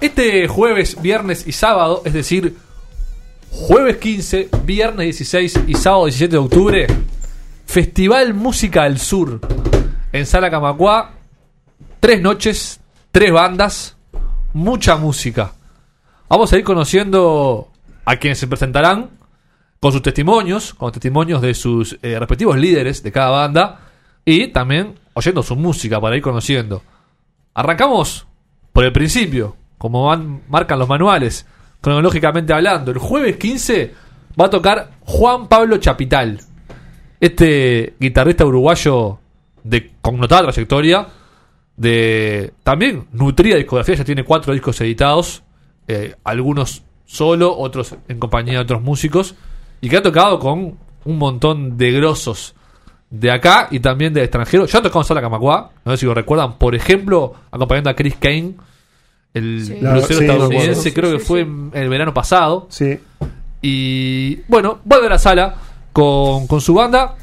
Este jueves, viernes y sábado, es decir, jueves 15, viernes 16 y sábado 17 de octubre, Festival Música del Sur en Sala Camacuá. Tres noches, tres bandas, mucha música. Vamos a ir conociendo a quienes se presentarán con sus testimonios, con testimonios de sus eh, respectivos líderes de cada banda y también oyendo su música para ir conociendo. Arrancamos por el principio, como van- marcan los manuales, cronológicamente hablando. El jueves 15 va a tocar Juan Pablo Chapital, este guitarrista uruguayo de connotada trayectoria, de también nutrida discografía, ya tiene cuatro discos editados, eh, algunos solo, otros en compañía de otros músicos, y que ha tocado con un montón de grosos de acá y también de extranjero. Ya ha tocado en Sala Camacuá, no sé si lo recuerdan, por ejemplo, acompañando a Chris Kane, el Sí. estadounidense, creo que fue en el verano pasado. Sí. Y bueno, vuelve a la sala con, con su banda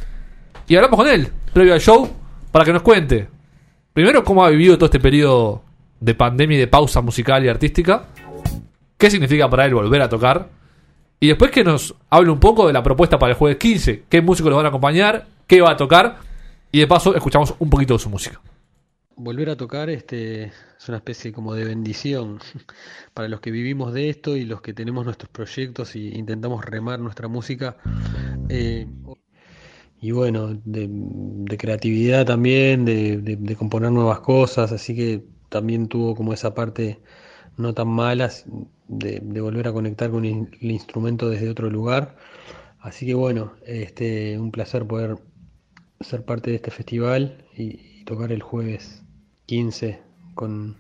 y hablamos con él, previo al show, para que nos cuente. Primero, cómo ha vivido todo este periodo de pandemia y de pausa musical y artística. ¿Qué significa para él volver a tocar? Y después que nos hable un poco de la propuesta para el jueves 15. ¿Qué músicos lo van a acompañar? ¿Qué va a tocar? Y de paso, escuchamos un poquito de su música. Volver a tocar este, es una especie como de bendición para los que vivimos de esto y los que tenemos nuestros proyectos y intentamos remar nuestra música. Eh, y bueno, de, creatividad también, de, de- componer nuevas cosas, así que también tuvo como esa parte no tan mala de, volver a conectar con el instrumento desde otro lugar. Así que bueno, este, un placer poder ser parte de este festival y tocar el jueves 15 con,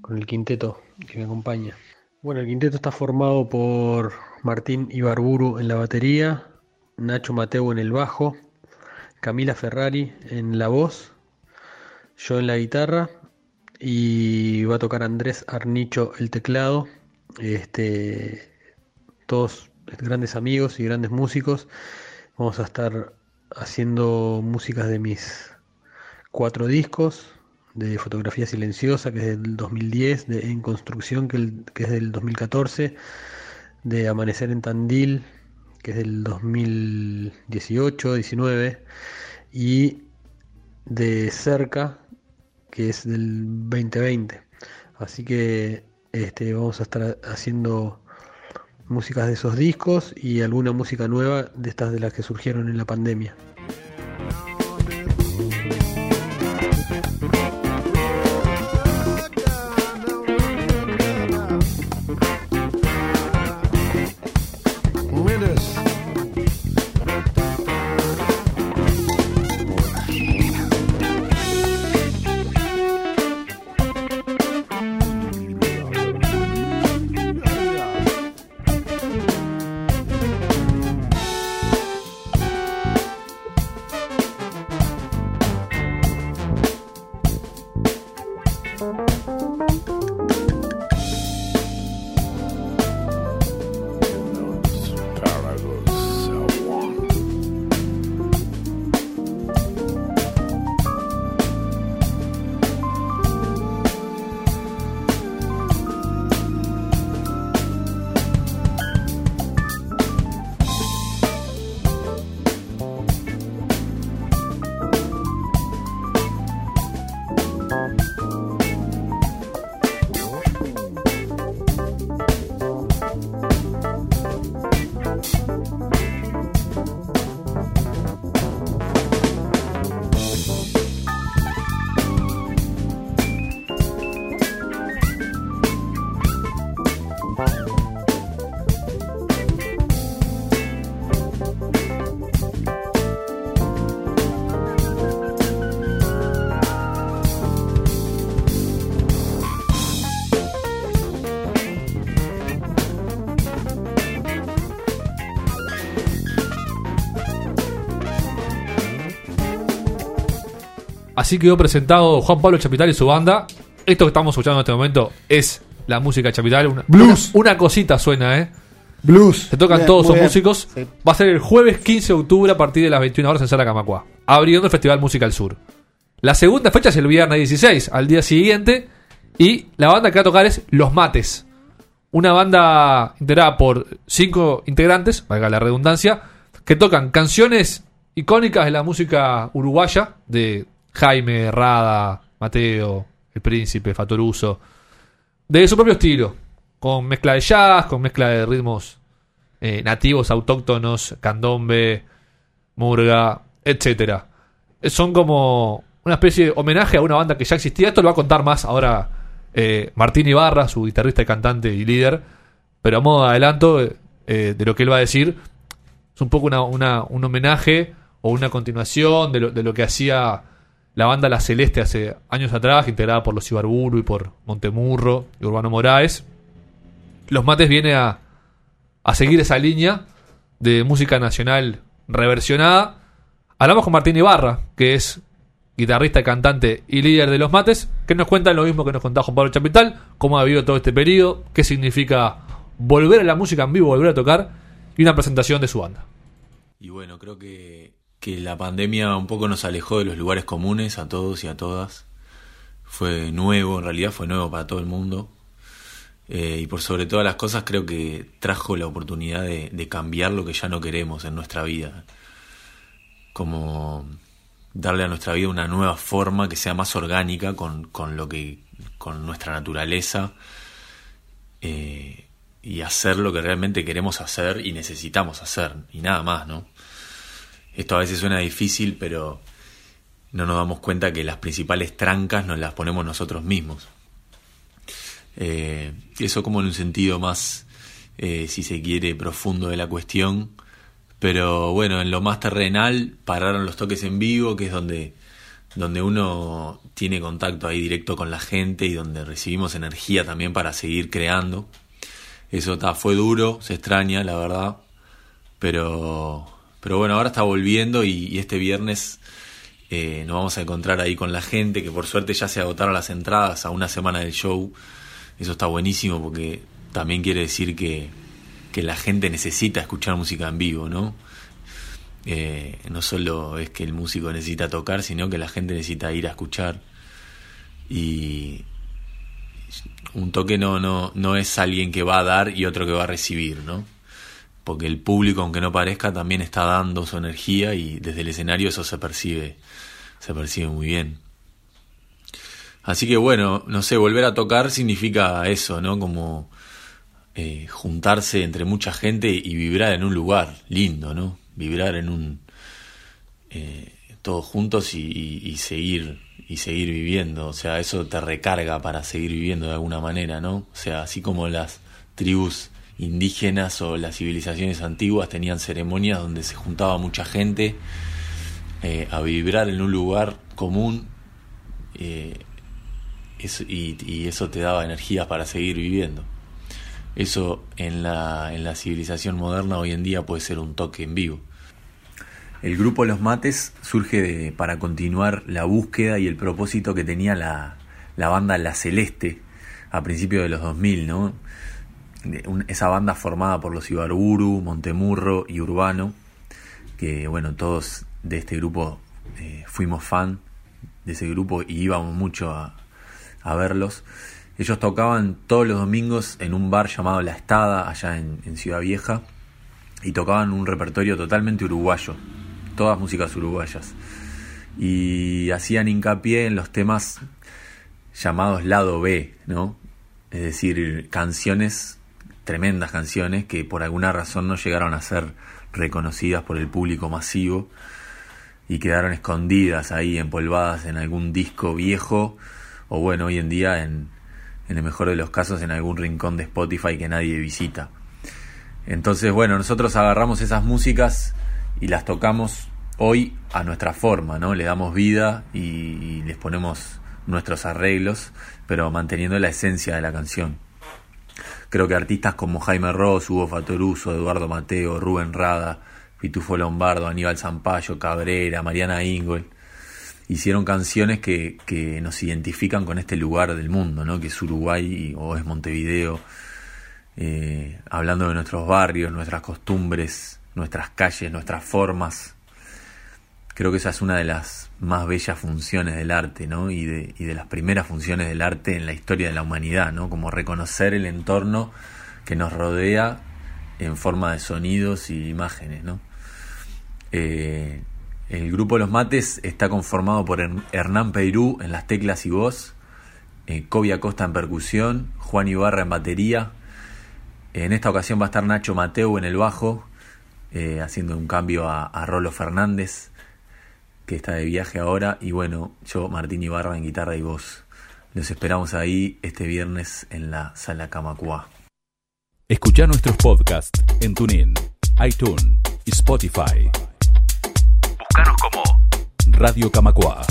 con el quinteto que me acompaña. Bueno, el quinteto está formado por Martín Ibarburu en la batería, Nacho Mateo en el bajo, Camila Ferrari en la voz, yo en la guitarra y va a tocar Andrés Arnicho el teclado. Este, todos grandes amigos y grandes músicos. Vamos a estar haciendo músicas de mis cuatro discos, de Fotografía Silenciosa, que es del 2010, de En Construcción, que, es del 2014, de Amanecer en Tandil, que es del 2018, 19, y de Cerca, que es del 2020. Así que este, vamos a estar haciendo músicas de esos discos y alguna música nueva de estas de las que surgieron en la pandemia. Así quedó presentado Juan Pablo Chapital y su banda. Esto que estamos escuchando en este momento es la música de Chapital. Una, Blues. Una, una cosita suena, ¿eh? Blues. Se tocan Bien, todos sus bien. músicos. Sí. Va a ser el jueves 15 de octubre a partir de las 21 horas en Sala Camacua. Abriendo el Festival Música al Sur. La segunda fecha es el viernes 16, al día siguiente. Y la banda que va a tocar es Los Mates. Una banda integrada por cinco integrantes, valga la redundancia, que tocan canciones icónicas de la música uruguaya, de Jaime, Rada, Mateo, El Príncipe, Fatoruso, de su propio estilo, con mezcla de jazz, con mezcla de ritmos eh, nativos, autóctonos, candombe, murga, etcétera. Son como una especie de homenaje a una banda que ya existía. Esto lo va a contar más ahora eh, Martín Ibarra, su guitarrista cantante y líder. Pero a modo de adelanto eh, de lo que él va a decir, es un poco una- un homenaje o una continuación de lo, de lo que hacía la banda La Celeste hace años atrás, integrada por los Ibarburu y por Montemurro y Urbano Moraes. Los Mates viene a, a seguir esa línea de música nacional reversionada. Hablamos con Martín Ibarra, que es guitarrista, cantante y líder de Los Mates, que nos cuenta lo mismo que nos contaba Juan Pablo Chapital, cómo ha vivido todo este periodo, qué significa volver a la música en vivo, volver a tocar y una presentación de su banda. Y bueno, creo que, que la pandemia un poco nos alejó de los lugares comunes a todos y a todas. Fue nuevo, en realidad fue nuevo para todo el mundo. Eh, y por sobre todas las cosas creo que trajo la oportunidad de, cambiar lo que ya no queremos en nuestra vida. Como darle a nuestra vida una nueva forma que sea más orgánica con, con lo que con nuestra naturaleza eh, y hacer lo que realmente queremos hacer y necesitamos hacer y nada más, ¿no? Esto a veces suena difícil, pero no nos damos cuenta que las principales trancas nos las ponemos nosotros mismos. Eh, eso como en un sentido más, eh, si se quiere, profundo de la cuestión. Pero bueno, en lo más terrenal pararon los toques en vivo, que es donde, donde uno tiene contacto ahí directo con la gente y donde recibimos energía también para seguir creando. Eso ta, fue duro, se extraña, la verdad. Pero, pero bueno, ahora está volviendo y, este viernes eh, nos vamos a encontrar ahí con la gente, que por suerte ya se agotaron las entradas a una semana del show. Eso está buenísimo porque también quiere decir que, que la gente necesita escuchar música en vivo, ¿no? Eh, no solo es que el músico necesita tocar, sino que la gente necesita ir a escuchar. Y un toque no, no, no es alguien que va a dar y otro que va a recibir, ¿no? Porque el público, aunque no parezca, también está dando su energía y desde el escenario eso se percibe, se percibe muy bien. Así que bueno, no sé, volver a tocar significa eso, ¿no? Como eh, juntarse entre mucha gente y vibrar en un lugar lindo, ¿no? Vibrar en un eh, todos juntos y, y- y seguir y seguir viviendo, o sea, eso te recarga para seguir viviendo de alguna manera, ¿no? O sea, así como las tribus indígenas o las civilizaciones antiguas tenían ceremonias donde se juntaba mucha gente eh, a vibrar en un lugar común eh, y eso te daba energías para seguir viviendo. Eso en la, en la civilización moderna hoy en día puede ser un toque en vivo. El grupo Los Mates surge de- para continuar la búsqueda y el propósito que tenía la, la banda La Celeste a principios de los 2000, ¿no? Esa banda formada por los Ibarburu, Montemurro y Urbano, que bueno, todos de este grupo eh, fuimos fan de ese grupo y íbamos mucho a, a verlos. Ellos tocaban todos los domingos en un bar llamado La Estada, allá en, en Ciudad Vieja, y tocaban un repertorio totalmente uruguayo, todas músicas uruguayas. Y hacían hincapié en los temas llamados lado B, ¿no? Es decir, canciones, tremendas canciones que por alguna razón no llegaron a ser reconocidas por el público masivo y quedaron escondidas ahí, empolvadas en algún disco viejo o bueno, hoy en día en, en el mejor de los casos en algún rincón de Spotify que nadie visita. Entonces, bueno, nosotros agarramos esas músicas y las tocamos hoy a nuestra forma, ¿no? Le damos vida y, y les ponemos nuestros arreglos, pero manteniendo la esencia de la canción. Creo que artistas como Jaime Ross, Hugo Fatoruso, Eduardo Mateo, Rubén Rada, Pitufo Lombardo, Aníbal Zampayo, Cabrera, Mariana Ingol, hicieron canciones que, nos identifican con este lugar del mundo, ¿no? Que es Uruguay o es Montevideo, eh, hablando de nuestros barrios, nuestras costumbres, nuestras calles, nuestras formas. Creo que esa es una de las más bellas funciones del arte, ¿no? Y de, y de las primeras funciones del arte en la historia de la humanidad, ¿no? Como reconocer el entorno que nos rodea en forma de sonidos y imágenes. Eh, el grupo Los Mates está conformado por Hernán Peirú en las teclas y voz, eh, Kobe Acosta en percusión, Juan Ibarra en batería. En esta ocasión va a estar Nacho Mateo en el bajo, eh, haciendo un cambio a, a Rolo Fernández, que está de viaje ahora. Y bueno, yo, Martín Ibarra en guitarra y voz. Los esperamos ahí este viernes en la Sala Camacua. Escucha nuestros podcasts en TuneIn, iTunes y Spotify. Búscanos como Radio Camacua.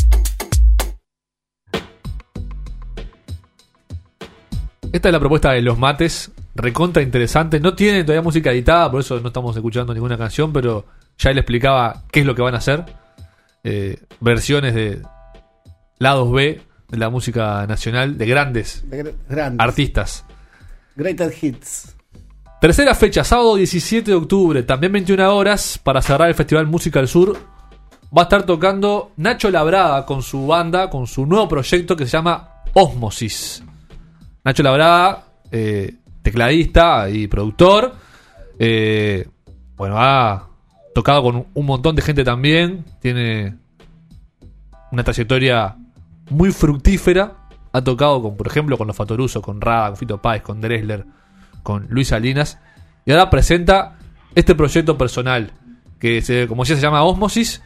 Esta es la propuesta de los mates, recontra interesante. No tienen todavía música editada, por eso no estamos escuchando ninguna canción, pero ya le explicaba qué es lo que van a hacer. Eh, versiones de lados B de la música nacional de grandes, De gr- grandes. artistas. Greatest Hits. Tercera fecha, sábado 17 de octubre, también 21 horas, para cerrar el Festival Música del Sur. Va a estar tocando Nacho Labrada con su banda, con su nuevo proyecto que se llama Osmosis. Nacho Labrada, eh, tecladista y productor. eh, bueno, ha tocado con un montón de gente también. Tiene una trayectoria muy fructífera. Ha tocado con, por ejemplo, con los Fatoruso, con Rada, con Fito Páez, con Dresler, con Luis Salinas. Y ahora presenta este proyecto personal, que se, como ya se llama Osmosis,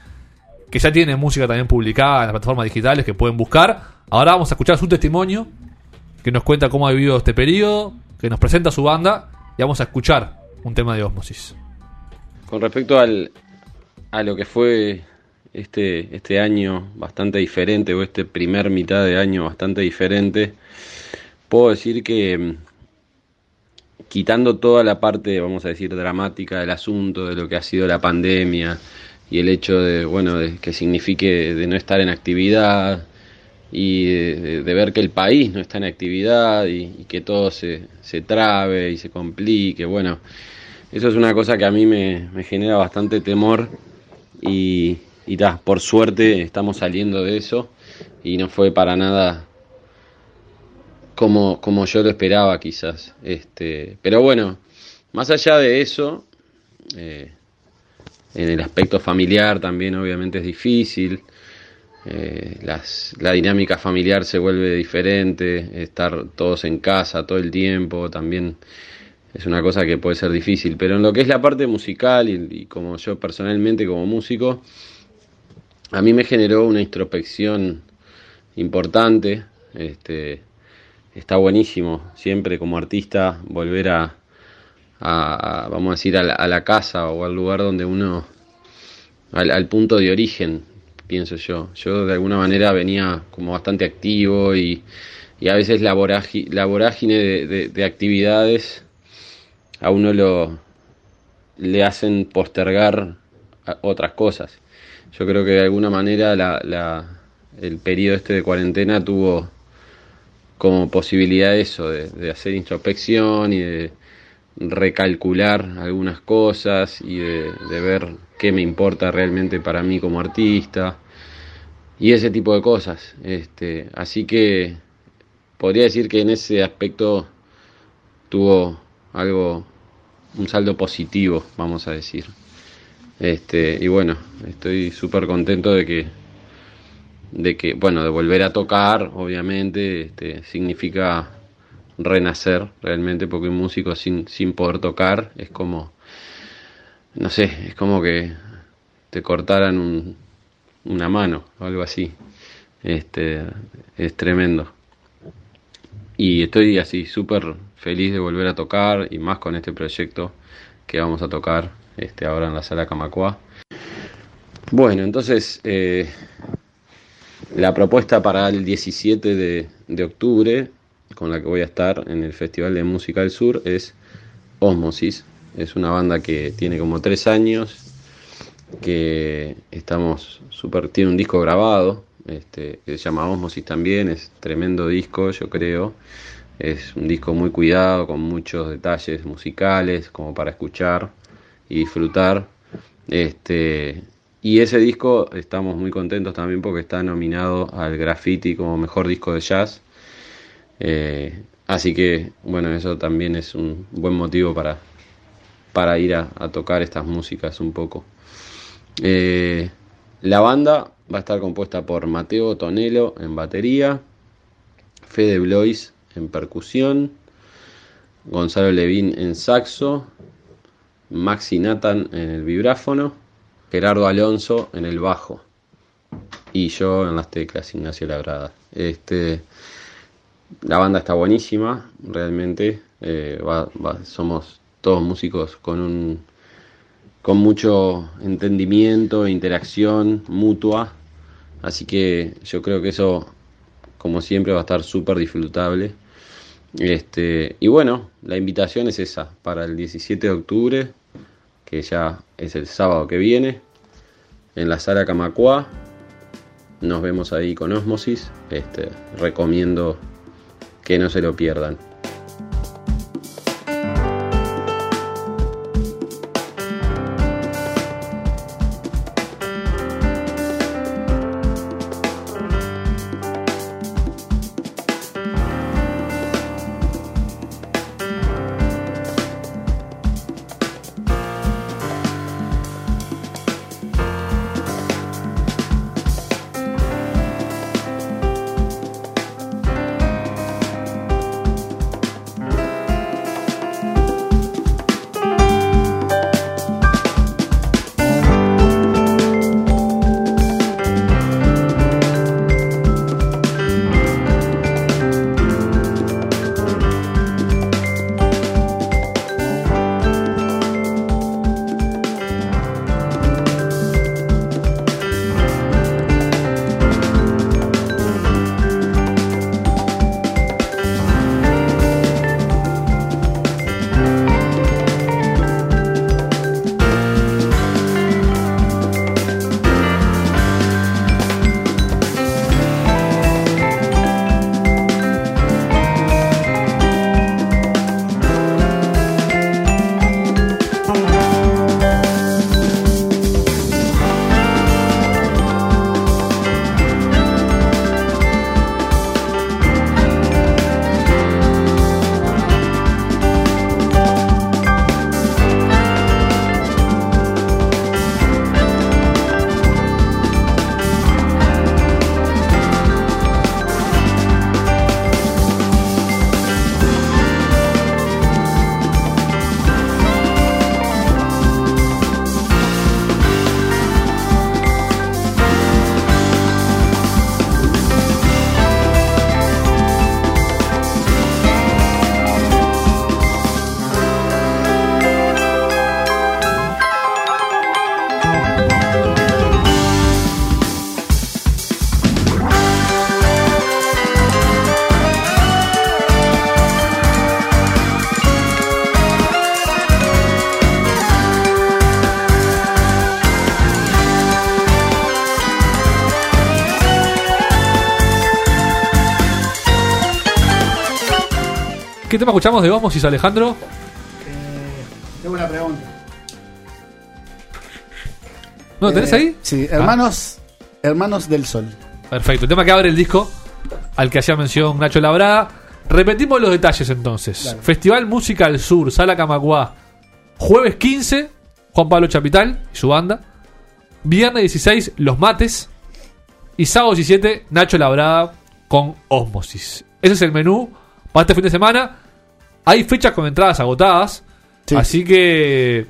que ya tiene música también publicada en las plataformas digitales que pueden buscar. Ahora vamos a escuchar su testimonio, que nos cuenta cómo ha vivido este periodo, que nos presenta su banda, y vamos a escuchar un tema de Osmosis. Con respecto al, a lo que fue este, este año bastante diferente, o este primer mitad de año bastante diferente, puedo decir que mm, quitando toda la parte, vamos a decir, dramática del asunto, de lo que ha sido la pandemia y el hecho de, bueno, de que signifique de no estar en actividad y de, ver que el país no está en actividad y, y que todo se, se trabe y se complique, bueno, eso es una cosa que a mí me, me genera bastante temor y, y por suerte estamos saliendo de eso y no fue para nada como, como yo lo esperaba quizás. Este, pero bueno, más allá de eso, eh, en el aspecto familiar también obviamente es difícil. eh, las, la dinámica familiar se vuelve diferente, estar todos en casa todo el tiempo también es una cosa que puede ser difícil, pero en lo que es la parte musical y, como yo personalmente como músico, a mí me generó una introspección importante, este, está buenísimo siempre como artista volver a, a- vamos a decir, a la, a la casa o al lugar donde uno, al, al punto de origen, pienso yo. Yo de alguna manera venía como bastante activo y, y a veces la, vorágine de- de actividades a uno lo le hacen postergar otras cosas. Yo creo que de alguna manera la, la- el periodo este de cuarentena tuvo como posibilidad eso, de, de hacer introspección y de recalcular algunas cosas y de, de ver qué me importa realmente para mí como artista y ese tipo de cosas. Este, así que podría decir que en ese aspecto tuvo algo, un saldo positivo, vamos a decir. Este, y bueno, estoy súper contento de que, de que, bueno, de volver a tocar, obviamente, este, significa renacer realmente, porque un músico sin, sin poder tocar es como, no sé, es como que te cortaran un, una mano o algo así. Este, es tremendo. Y estoy así súper feliz de volver a tocar y más con este proyecto que vamos a tocar este, ahora en la sala Camacua. Bueno, entonces eh, la propuesta para el 17 de, de octubre, con la que voy a estar en el Festival de Música del Sur, es Osmosis. Es una banda que tiene como tres años, que estamos super, tiene un disco grabado, este, que se llama Osmosis también, es tremendo disco, yo creo. Es un disco muy cuidado, con muchos detalles musicales, como para escuchar y disfrutar. Este, y ese disco estamos muy contentos también porque está nominado al Graffiti como mejor disco de jazz. Eh, así que, bueno, eso también es un buen motivo para, para ir a, tocar estas músicas un poco. Eh, la banda va a estar compuesta por Mateo Tonelo en batería, Fede Blois en percusión, Gonzalo Levín en saxo, Maxi Nathan en el vibráfono, Gerardo Alonso en el bajo y yo en las teclas, Ignacio Labrada. Este, la banda está buenísima, realmente. eh, somos todos músicos con un con mucho entendimiento, interacción mutua. Así que yo creo que eso, como siempre, va a estar súper disfrutable. Este, y bueno, la invitación es esa, para el 17 de octubre, que ya es el sábado que viene, en la sala Camacuá. Nos vemos ahí con Osmosis. Este, recomiendo que no se lo pierdan. ¿Qué tema escuchamos de Osmosis, Alejandro? Eh, tengo una pregunta. ¿No lo tenés Eh, ahí? Sí, hermanos, hermanos del sol. Perfecto. El tema que abre el disco, al que hacía mención Nacho Labrada. Repetimos los detalles entonces. Festival Música del Sur, Sala Camacuá. Jueves 15, Juan Pablo Chapital y su banda. Viernes 16, Los Mates. Y sábado 17, Nacho Labrada con Osmosis. Ese es el menú para este fin de semana. Hay fechas con entradas agotadas. Sí. Así que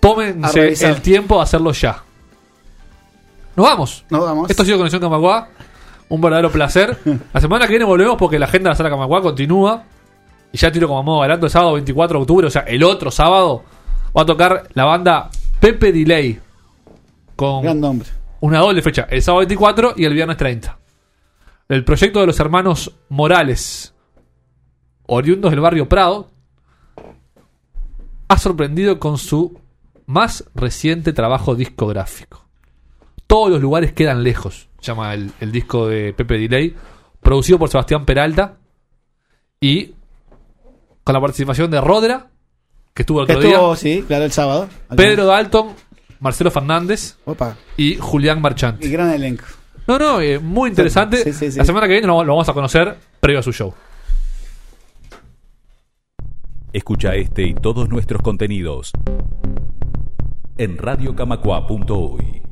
tómense el tiempo de hacerlo ya. Nos vamos. Nos vamos. Esto ha sido Conexión Camacuá. Un verdadero placer. La semana que viene volvemos porque la agenda de la sala Camacuá continúa. Y ya tiro como modo adelanto el sábado 24 de octubre, o sea, el otro sábado, va a tocar la banda Pepe Delay. Con Gran nombre. una doble fecha, el sábado 24 y el viernes 30. El proyecto de los hermanos Morales, oriundos del barrio Prado, ha sorprendido con su más reciente trabajo discográfico. Todos los lugares quedan lejos, llama el, el disco de Pepe Delay, producido por Sebastián Peralta y con la participación de Rodra, que estuvo el otro día, estuvo, sí, claro, el sábado. Pedro Dalton Marcelo Fernández Opa. y Julián Marchant. Y gran elenco. No, no, eh, muy interesante. Sí, sí, sí. La semana que viene lo, lo vamos a conocer previo a su show. Escucha este y todos nuestros contenidos en radiocamacua.uy.